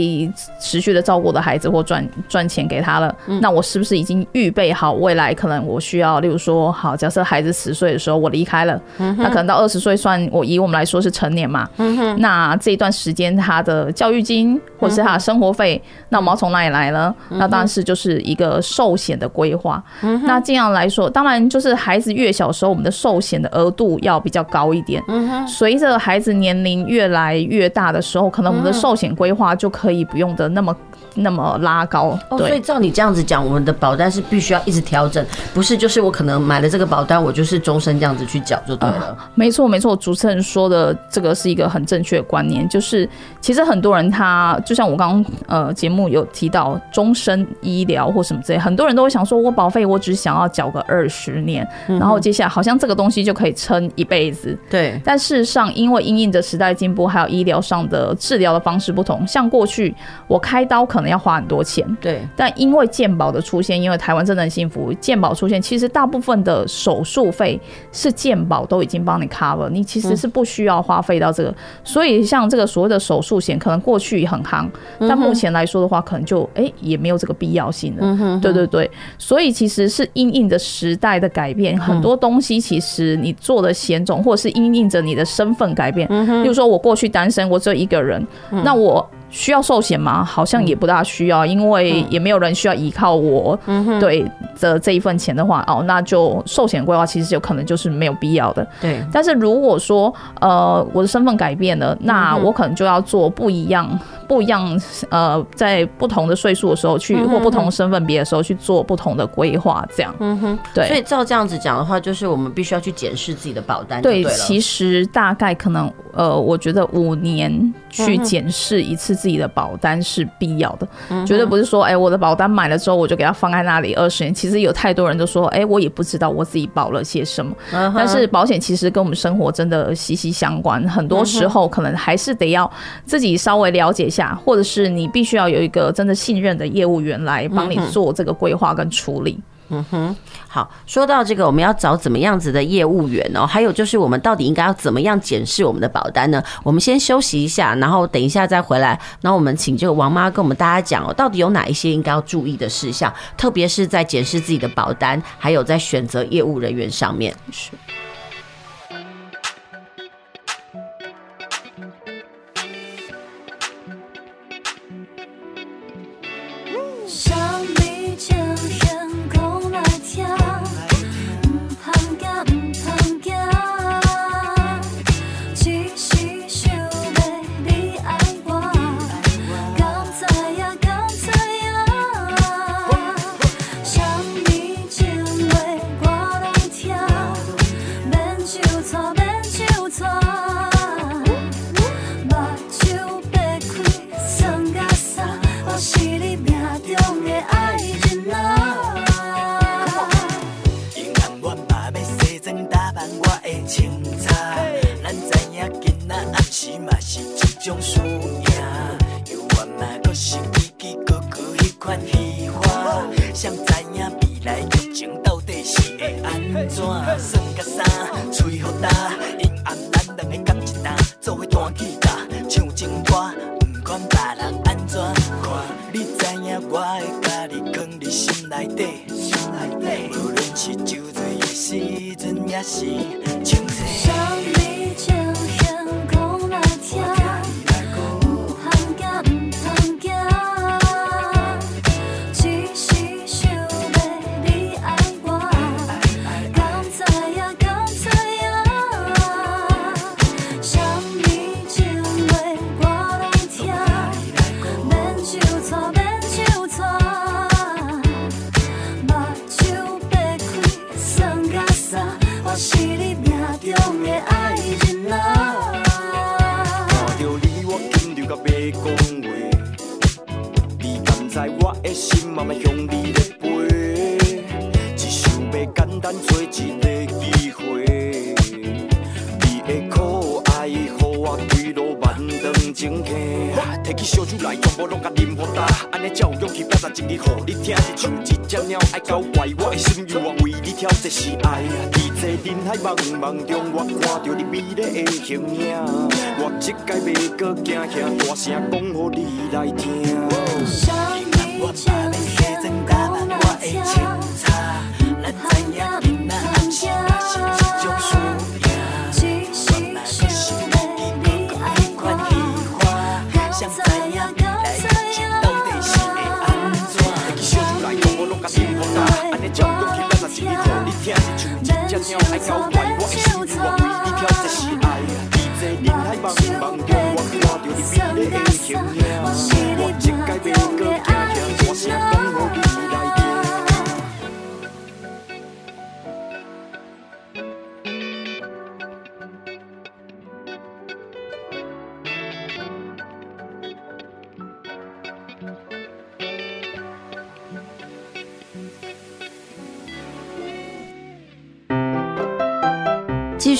持续的照顾我的孩子或赚赚钱给他了，嗯、那我是不是已经预备好未来可能我需要，例如说，好，假设孩子十岁的时候我离开了，嗯、那可能到二十岁算我以我们来说是成年嘛，嗯、那这一段时间他的教育金或者是他的生活费，嗯、那我们要从哪里来呢？嗯、那当然是就是一个寿险的规划。嗯、那这样来说，当然就是孩子越小时候，我们的寿险的额度要比较高一点。随着孩子年龄越来越大的时候，可能我们的寿险规划就可以不用的那么那么拉高。对，所以照你这样子讲，我们的保单是必须要一直调整，不是就是我可能买了这个保单，我就是终身这样子去缴就对了。呃、没错没错，主持人说的这个是一个很正确的观念，就是其实很多人他就像我刚刚呃节目有提到终身医疗或什么之类，很多人都会想说，我保费我只想要缴个二十年，嗯、然后接下来好像这个东西就可以撑一辈子。对，但事实上因为因应着时代进步，还有医疗上的治疗的方式不同，像过去我开刀可能要花很多钱，对，但因为健保的出现，因为台湾真的很幸福，健保出现，其实大部分的手术费是健保都已经帮你 cover，你其实是不需要花费到这个，嗯、所以像这个所谓的手术险，可能过去很夯，但目前来说的话，可能就哎、欸、也没有这个必要性了。嗯哼，对对对，所以其实是因应着时代的改变，很多东西其实你做的险种，或者是因应着你的身份改变，嗯哼，比如说我过去单身，我只有一个人，那我。需要寿险吗？好像也不大需要，因为也没有人需要依靠我。对的这一份钱的话，哦，那就寿险规划其实有可能就是没有必要的。对。但是如果说呃我的身份改变了，那我可能就要做不一样、不一样呃在不同的岁数的时候去，或不同身份别的时候去做不同的规划，这样。嗯哼。对。所以照这样子讲的话，就是我们必须要去检视自己的保单。对，其实大概可能呃，我觉得五年去检视一次。自己的保单是必要的，绝对不是说，哎，我的保单买了之后我就给它放在那里二十年。其实有太多人都说，哎，我也不知道我自己保了些什么。但是保险其实跟我们生活真的息息相关，很多时候可能还是得要自己稍微了解一下，或者是你必须要有一个真的信任的业务员来帮你做这个规划跟处理。嗯哼，好，说到这个，我们要找怎么样子的业务员哦？还有就是，我们到底应该要怎么样检视我们的保单呢？我们先休息一下，然后等一下再回来。那我们请这个王妈跟我们大家讲哦，到底有哪一些应该要注意的事项，特别是在检视自己的保单，还有在选择业务人员上面。是。路漫丈情客，提起小酒来全部拢甲饮好干，安尼才有勇气表达情意，互你听一唱一只鸟爱交怀，我的心愿我为你跳这是爱。伫这人海茫茫中，我看着你美丽的形影，我这届袂搁惊吓，大声讲予你来听。我你写成答案，我的，鸟爱搞怪，我的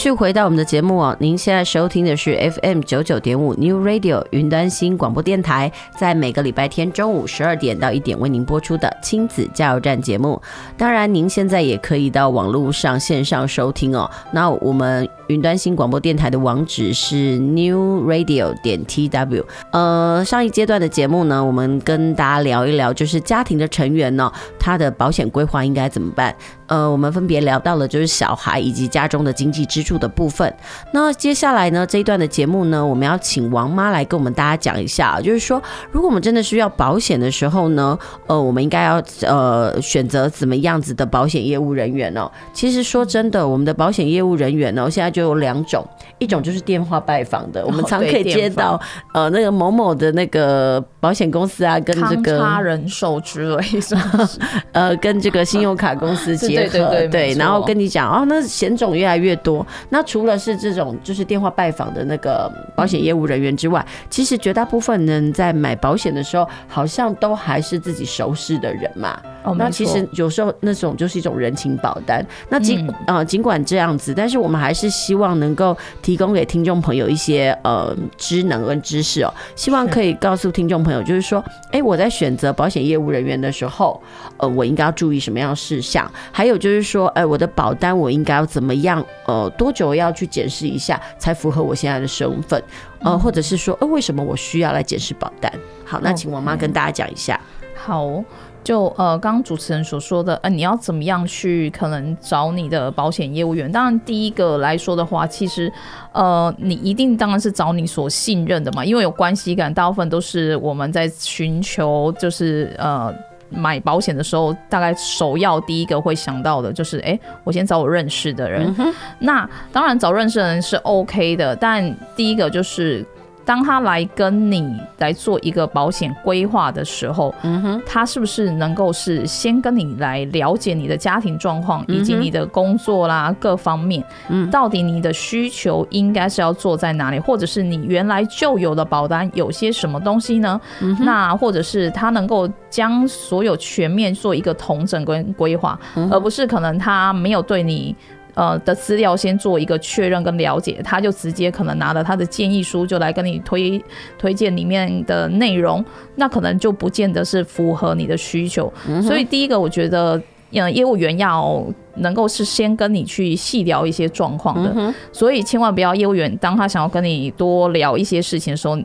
续回到我们的节目哦，您现在收听的是 FM 九九点五 New Radio 云端新广播电台，在每个礼拜天中午十二点到一点为您播出的亲子加油站节目。当然，您现在也可以到网络上线上收听哦。那我们云端新广播电台的网址是 New Radio 点 TW。呃，上一阶段的节目呢，我们跟大家聊一聊，就是家庭的成员呢，他的保险规划应该怎么办？呃，我们分别聊到了就是小孩以及家中的经济支柱的部分。那接下来呢，这一段的节目呢，我们要请王妈来跟我们大家讲一下，就是说，如果我们真的需要保险的时候呢，呃，我们应该要呃选择怎么样子的保险业务人员哦。其实说真的，我们的保险业务人员呢，现在就有两种，一种就是电话拜访的，我们常可以接到呃那个某某的那个保险公司啊，跟这个他人寿之类是 呃跟这个信用卡公司结。对对对，对，然后跟你讲哦，那险种越来越多。那除了是这种就是电话拜访的那个保险业务人员之外，其实绝大部分人在买保险的时候，好像都还是自己熟识的人嘛。哦，那其实有时候那种就是一种人情保单。那尽呃尽管这样子，但是我们还是希望能够提供给听众朋友一些呃知能跟知识哦，希望可以告诉听众朋友，就是说，哎，我在选择保险业务人员的时候，呃，我应该要注意什么样的事项，还有。就是说，哎，我的保单我应该要怎么样？呃，多久要去检视一下才符合我现在的身份？呃，或者是说，呃，为什么我需要来检视保单？好，那请王妈跟大家讲一下。好，就呃，刚刚主持人所说的，呃，你要怎么样去可能找你的保险业务员？当然，第一个来说的话，其实呃，你一定当然是找你所信任的嘛，因为有关系感，大部分都是我们在寻求，就是呃。买保险的时候，大概首要第一个会想到的就是，哎、欸，我先找我认识的人。嗯、那当然找认识的人是 OK 的，但第一个就是。当他来跟你来做一个保险规划的时候，嗯哼，他是不是能够是先跟你来了解你的家庭状况，以及你的工作啦各方面，嗯，到底你的需求应该是要做在哪里，或者是你原来就有的保单有些什么东西呢？嗯，那或者是他能够将所有全面做一个统整跟规划，而不是可能他没有对你。呃的资料先做一个确认跟了解，他就直接可能拿了他的建议书就来跟你推推荐里面的内容，那可能就不见得是符合你的需求。嗯、所以第一个，我觉得，嗯，业务员要能够是先跟你去细聊一些状况的、嗯，所以千万不要业务员当他想要跟你多聊一些事情的时候。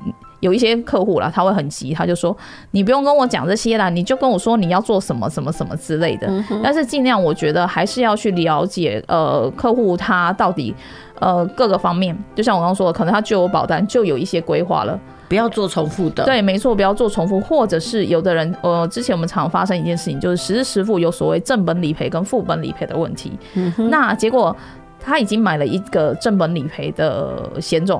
有一些客户啦，他会很急，他就说：“你不用跟我讲这些啦，你就跟我说你要做什么什么什么之类的。嗯”但是尽量，我觉得还是要去了解，呃，客户他到底呃各个方面，就像我刚刚说的，可能他就有保单，就有一些规划了，不要做重复的。对，没错，不要做重复，或者是有的人，呃，之前我们常发生一件事情，就是实时实付有所谓正本理赔跟副本理赔的问题。嗯，那结果他已经买了一个正本理赔的险种。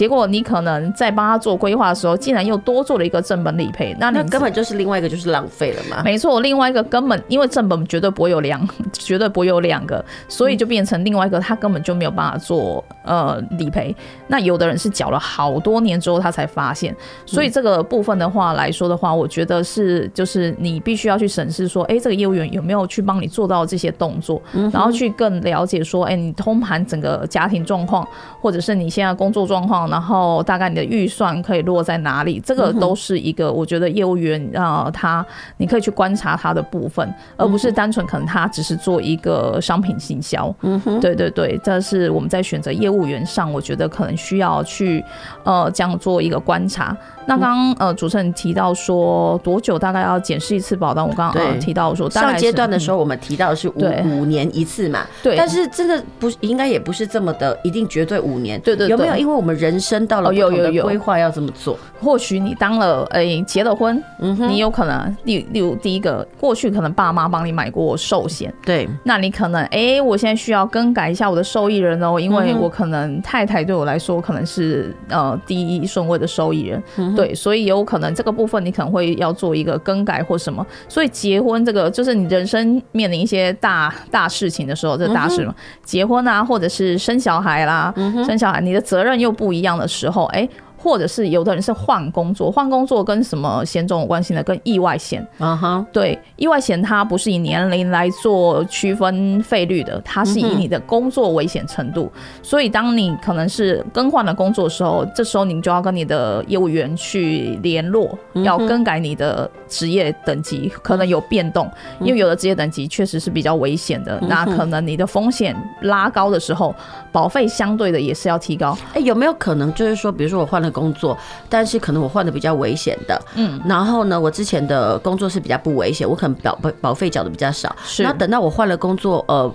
结果你可能在帮他做规划的时候，竟然又多做了一个正本理赔，那你那根本就是另外一个就是浪费了嘛？没错，另外一个根本因为正本绝对不会有两，绝对不会有两个，所以就变成另外一个他根本就没有办法做呃理赔。那有的人是缴了好多年之后他才发现，所以这个部分的话来说的话，我觉得是就是你必须要去审视说，哎，这个业务员有没有去帮你做到这些动作，然后去更了解说，哎，你通盘整个家庭状况，或者是你现在工作状况。况，然后大概你的预算可以落在哪里，这个都是一个我觉得业务员啊、呃，他你可以去观察他的部分，而不是单纯可能他只是做一个商品行销。嗯哼，对对对，这是我们在选择业务员上，我觉得可能需要去呃这样做一个观察。那刚刚呃主持人提到说多久大概要检视一次保单，我刚刚呃提到说上阶段的时候我们提到的是五五年一次嘛，对，但是真的不应该也不是这么的一定绝对五年，对对，有没有？因为我们人生到了有有有。规划要怎么做，或许你当了哎结了婚，嗯哼，你有可能例例如第一个过去可能爸妈帮你买过寿险，对，那你可能哎我现在需要更改一下我的受益人哦，因为我可能太太对我来说可能是呃第一顺位的受益人。对，所以有可能这个部分你可能会要做一个更改或什么。所以结婚这个就是你人生面临一些大大事情的时候，这大事嘛，结婚啊，或者是生小孩啦，生小孩，你的责任又不一一样的时候，哎。或者是有的人是换工作，换工作跟什么险种有关系呢？跟意外险。啊哈，对，意外险它不是以年龄来做区分费率的，它是以你的工作危险程度。所以当你可能是更换了工作的时候，这时候你就要跟你的业务员去联络，要更改你的职业等级，可能有变动，因为有的职业等级确实是比较危险的，那可能你的风险拉高的时候，保费相对的也是要提高。哎，有没有可能就是说，比如说我换了。工作，但是可能我换的比较危险的，嗯，然后呢，我之前的工作是比较不危险，我可能保保保费缴的比较少，是，然后等到我换了工作，呃。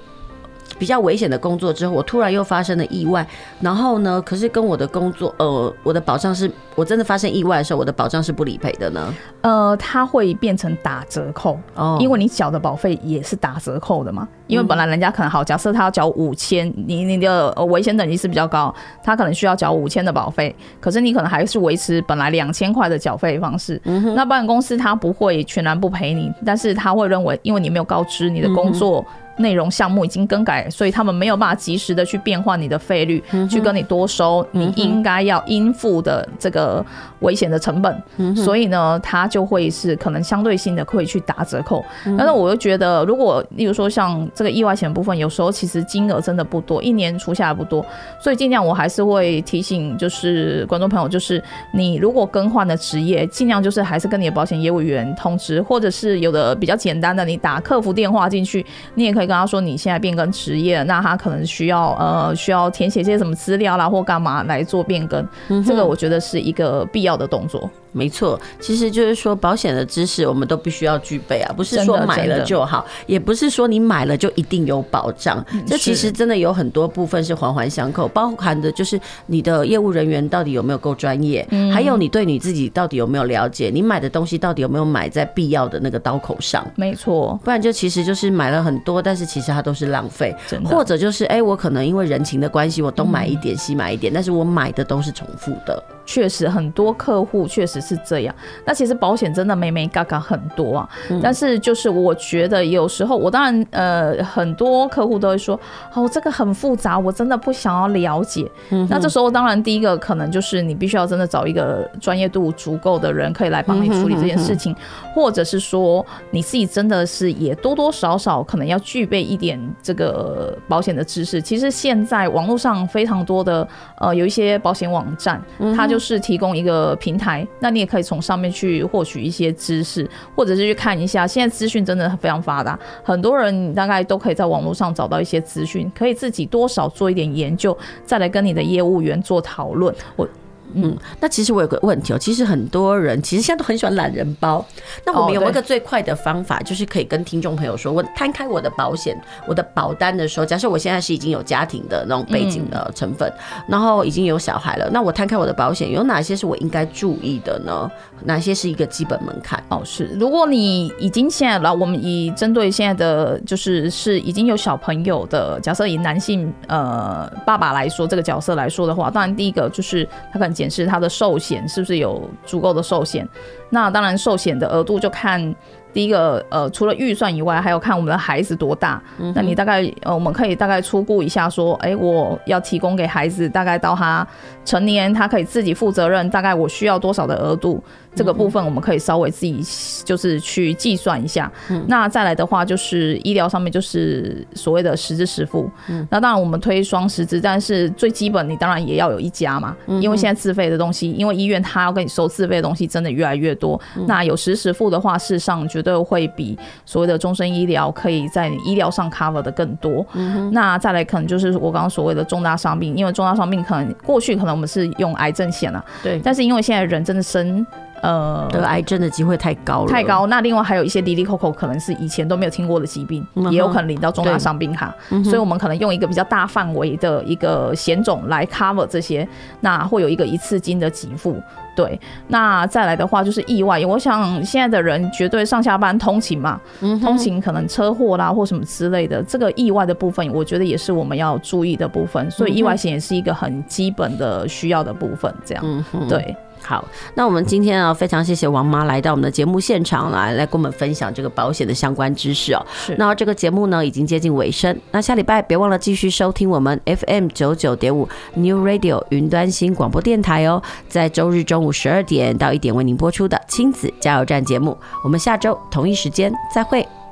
比较危险的工作之后，我突然又发生了意外，然后呢，可是跟我的工作，呃，我的保障是，我真的发生意外的时候，我的保障是不理赔的呢？呃，它会变成打折扣哦，因为你缴的保费也是打折扣的嘛。因为本来人家可能好，假设他要缴五千，你你的危险等级是比较高，他可能需要缴五千的保费，可是你可能还是维持本来两千块的缴费方式。那保险公司他不会全然不赔你，但是他会认为，因为你没有告知你的工作。嗯内容项目已经更改，所以他们没有办法及时的去变换你的费率，嗯、去跟你多收你应该要应付的这个危险的成本。嗯、所以呢，他就会是可能相对性的会去打折扣。嗯、但是我又觉得，如果例如说像这个意外险部分，有时候其实金额真的不多，一年除下来不多，所以尽量我还是会提醒，就是观众朋友，就是你如果更换的职业，尽量就是还是跟你的保险业务员通知，或者是有的比较简单的，你打客服电话进去，你也可以。跟他说你现在变更职业，那他可能需要呃需要填写些什么资料啦，或干嘛来做变更，嗯、这个我觉得是一个必要的动作。没错，其实就是说保险的知识我们都必须要具备啊，不是说买了就好，也不是说你买了就一定有保障。这其实真的有很多部分是环环相扣，包含的就是你的业务人员到底有没有够专业，还有你对你自己到底有没有了解，你买的东西到底有没有买在必要的那个刀口上。没错，不然就其实就是买了很多，但是其实它都是浪费，或者就是哎，我可能因为人情的关系，我东买一点西买一点，但是我买的都是重复的。确实，很多客户确实是这样。那其实保险真的没没嘎嘎很多啊。嗯、但是就是我觉得有时候，我当然呃，很多客户都会说，哦，这个很复杂，我真的不想要了解。嗯、那这时候当然第一个可能就是你必须要真的找一个专业度足够的人可以来帮你处理这件事情，嗯、哼哼哼或者是说你自己真的是也多多少少可能要具备一点这个保险的知识。其实现在网络上非常多的呃，有一些保险网站，它就就是提供一个平台，那你也可以从上面去获取一些知识，或者是去看一下。现在资讯真的非常发达，很多人你大概都可以在网络上找到一些资讯，可以自己多少做一点研究，再来跟你的业务员做讨论。我。嗯，那其实我有个问题哦，其实很多人其实现在都很喜欢懒人包。那我们有没有一个最快的方法，就是可以跟听众朋友说，我摊开我的保险、我的保单的时候，假设我现在是已经有家庭的那种背景的成分，然后已经有小孩了，那我摊开我的保险，有哪些是我应该注意的呢？哪些是一个基本门槛？哦，是，如果你已经现在了，我们以针对现在的就是是已经有小朋友的，假设以男性呃爸爸来说这个角色来说的话，当然第一个就是他可能检视他的寿险是不是有足够的寿险。那当然寿险的额度就看。第一个，呃，除了预算以外，还有看我们的孩子多大。嗯、那你大概，呃，我们可以大概初估一下，说，哎、欸，我要提供给孩子，大概到他成年，他可以自己负责任，大概我需要多少的额度？这个部分我们可以稍微自己就是去计算一下。嗯、那再来的话，就是医疗上面就是所谓的实支实付。嗯、那当然我们推双实支，但是最基本你当然也要有一家嘛。嗯、因为现在自费的东西，因为医院他要跟你收自费的东西真的越来越多。嗯、那有实时付的话，事实上绝对会比所谓的终身医疗可以在你医疗上 cover 的更多。嗯、那再来可能就是我刚刚所谓的重大伤病，因为重大伤病可能过去可能我们是用癌症险啊。对。但是因为现在人真的生。呃，得癌症的机会太高了，太高。那另外还有一些滴滴扣扣，可能是以前都没有听过的疾病，嗯、也有可能领到重大伤病卡。所以，我们可能用一个比较大范围的一个险种来 cover 这些，那会有一个一次金的给付。对，那再来的话就是意外。我想现在的人绝对上下班通勤嘛，嗯、通勤可能车祸啦或什么之类的，这个意外的部分，我觉得也是我们要注意的部分。所以，意外险也是一个很基本的需要的部分。这样，嗯、对。好，那我们今天啊，非常谢谢王妈来到我们的节目现场来，来跟我们分享这个保险的相关知识哦。是，那这个节目呢，已经接近尾声，那下礼拜别忘了继续收听我们 FM 九九点五 New Radio 云端新广播电台哦，在周日中午十二点到一点为您播出的亲子加油站节目，我们下周同一时间再会。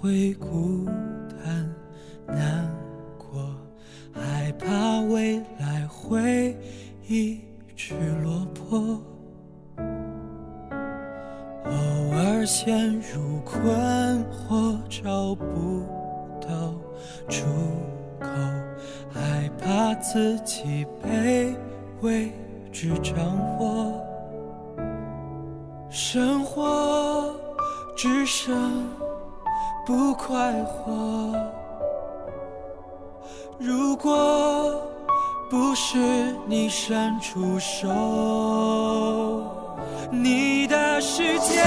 会孤单难过，害怕未来会一直落魄，偶尔陷入困惑，找不到出口，害怕自己被未知掌握。生活只剩不快活。如果不是你伸出手，你的世界。